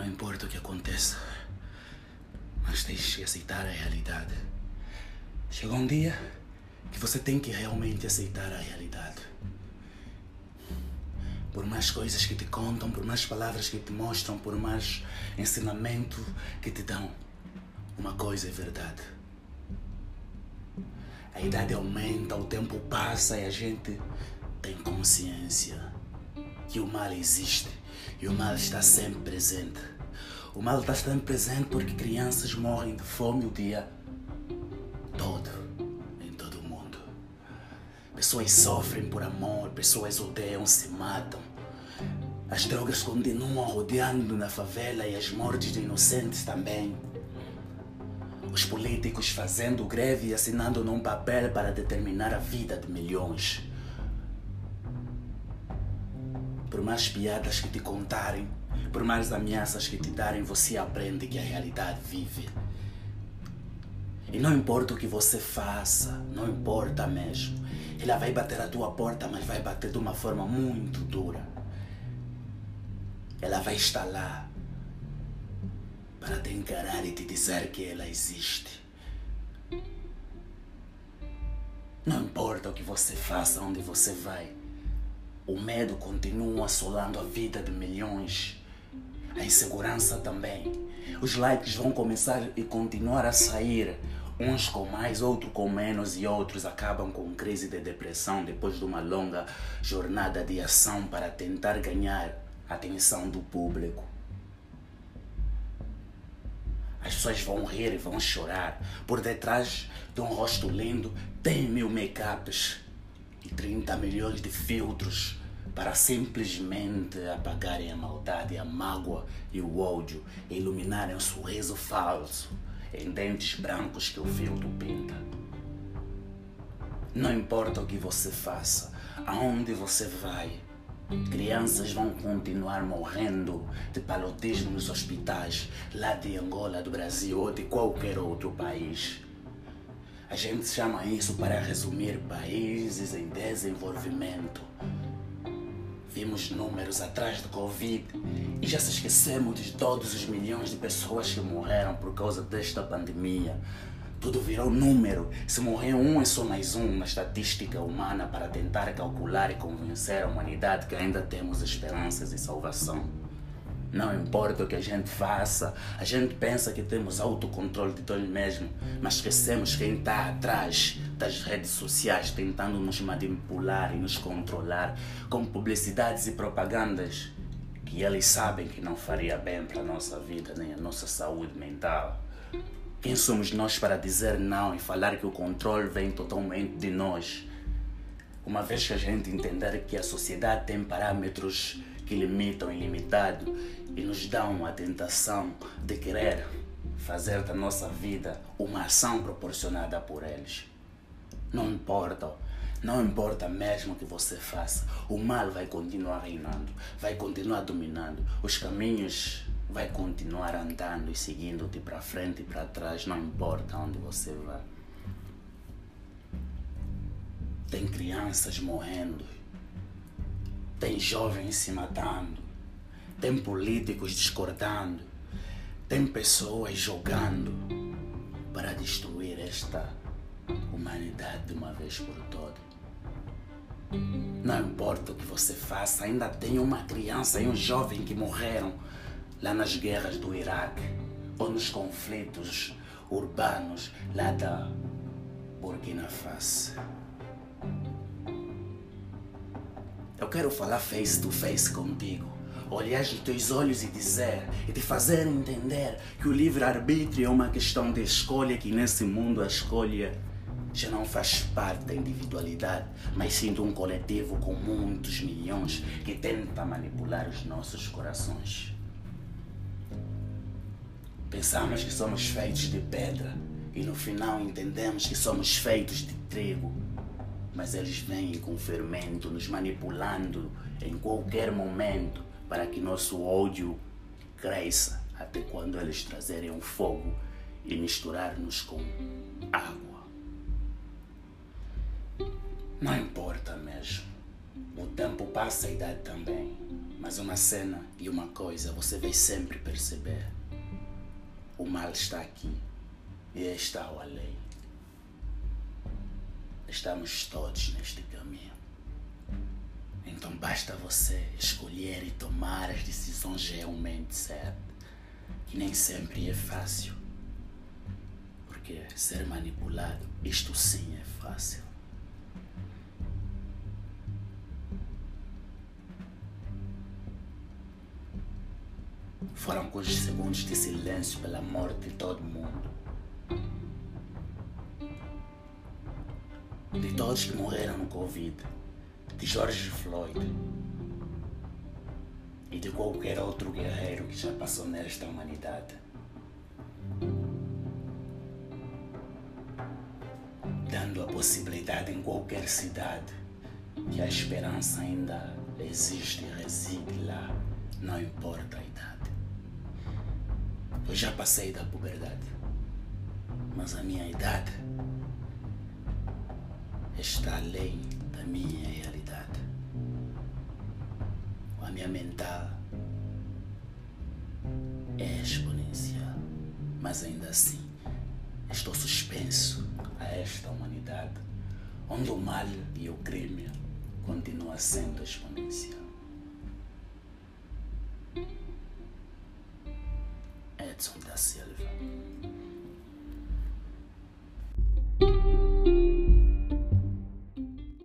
Não importa o que aconteça, mas que aceitar a realidade. Chega um dia que você tem que realmente aceitar a realidade. Por mais coisas que te contam, por mais palavras que te mostram, por mais ensinamento que te dão, uma coisa é verdade. A idade aumenta, o tempo passa e a gente tem consciência que o mal existe e o mal está sempre presente. O mal está sempre presente porque crianças morrem de fome o dia todo, em todo o mundo. Pessoas sofrem por amor, pessoas odeiam, se matam. As drogas continuam rodeando na favela e as mortes de inocentes também. Os políticos fazendo greve e assinando num papel para determinar a vida de milhões. Por mais piadas que te contarem, por mais ameaças que te darem, você aprende que a realidade vive. E não importa o que você faça, não importa mesmo. Ela vai bater a tua porta, mas vai bater de uma forma muito dura. Ela vai estar lá para te encarar e te dizer que ela existe. Não importa o que você faça, onde você vai. O medo continua assolando a vida de milhões. A insegurança também. Os likes vão começar e continuar a sair. Uns com mais, outros com menos e outros acabam com crise de depressão depois de uma longa jornada de ação para tentar ganhar a atenção do público. As pessoas vão rir e vão chorar. Por detrás de um rosto lindo tem mil make-ups e 30 milhões de filtros para simplesmente apagarem a maldade, a mágoa e o ódio e iluminarem o sorriso falso em dentes brancos que o filtro pinta. Não importa o que você faça, aonde você vai, crianças vão continuar morrendo de paludismo nos hospitais lá de Angola, do Brasil ou de qualquer outro país. A gente chama isso para resumir países em desenvolvimento. Vimos números atrás do Covid e já se esquecemos de todos os milhões de pessoas que morreram por causa desta pandemia. Tudo virou número. Se morrer um, é só mais um na estatística humana para tentar calcular e convencer a humanidade que ainda temos esperanças de salvação. Não importa o que a gente faça, a gente pensa que temos autocontrole de nós mesmos, mas esquecemos quem está atrás das redes sociais tentando nos manipular e nos controlar com publicidades e propagandas que eles sabem que não faria bem para a nossa vida nem a nossa saúde mental. Quem somos nós para dizer não e falar que o controle vem totalmente de nós? Uma vez que a gente entender que a sociedade tem parâmetros que limitam o ilimitado e nos dão a tentação de querer fazer da nossa vida uma ação proporcionada por eles. Não importa, não importa mesmo o que você faça, o mal vai continuar reinando, vai continuar dominando, os caminhos vai continuar andando e seguindo-te para frente e para trás, não importa onde você vai. Tem crianças morrendo, tem jovens se matando, tem políticos discordando, tem pessoas jogando para destruir esta humanidade de uma vez por todas. Não importa o que você faça, ainda tem uma criança e um jovem que morreram lá nas guerras do Iraque ou nos conflitos urbanos lá da Burkina Faso. Eu quero falar face to face contigo, olhar nos teus olhos e dizer e te fazer entender que o livre-arbítrio é uma questão de escolha, que nesse mundo a escolha já não faz parte da individualidade, mas sim de um coletivo com muitos milhões que tenta manipular os nossos corações. Pensamos que somos feitos de pedra e no final entendemos que somos feitos de trigo mas eles vêm com fermento, nos manipulando em qualquer momento para que nosso ódio cresça até quando eles trazerem um fogo e misturar-nos com água. Não importa mesmo. O tempo passa a idade também. Mas uma cena e uma coisa você vai sempre perceber. O mal está aqui e está o além. Estamos todos neste caminho. Então basta você escolher e tomar as decisões realmente certas, que nem sempre é fácil. Porque ser manipulado, isto sim é fácil. Foram alguns segundos de silêncio pela morte de todo mundo. De todos que morreram no Covid, de George Floyd e de qualquer outro guerreiro que já passou nesta humanidade. Dando a possibilidade em qualquer cidade que a esperança ainda existe e reside lá, não importa a idade. Eu já passei da puberdade, mas a minha idade está além da minha realidade. A minha mental é exponencial, mas ainda assim estou suspenso a esta humanidade, onde o mal e o crime continuam sendo exponencial.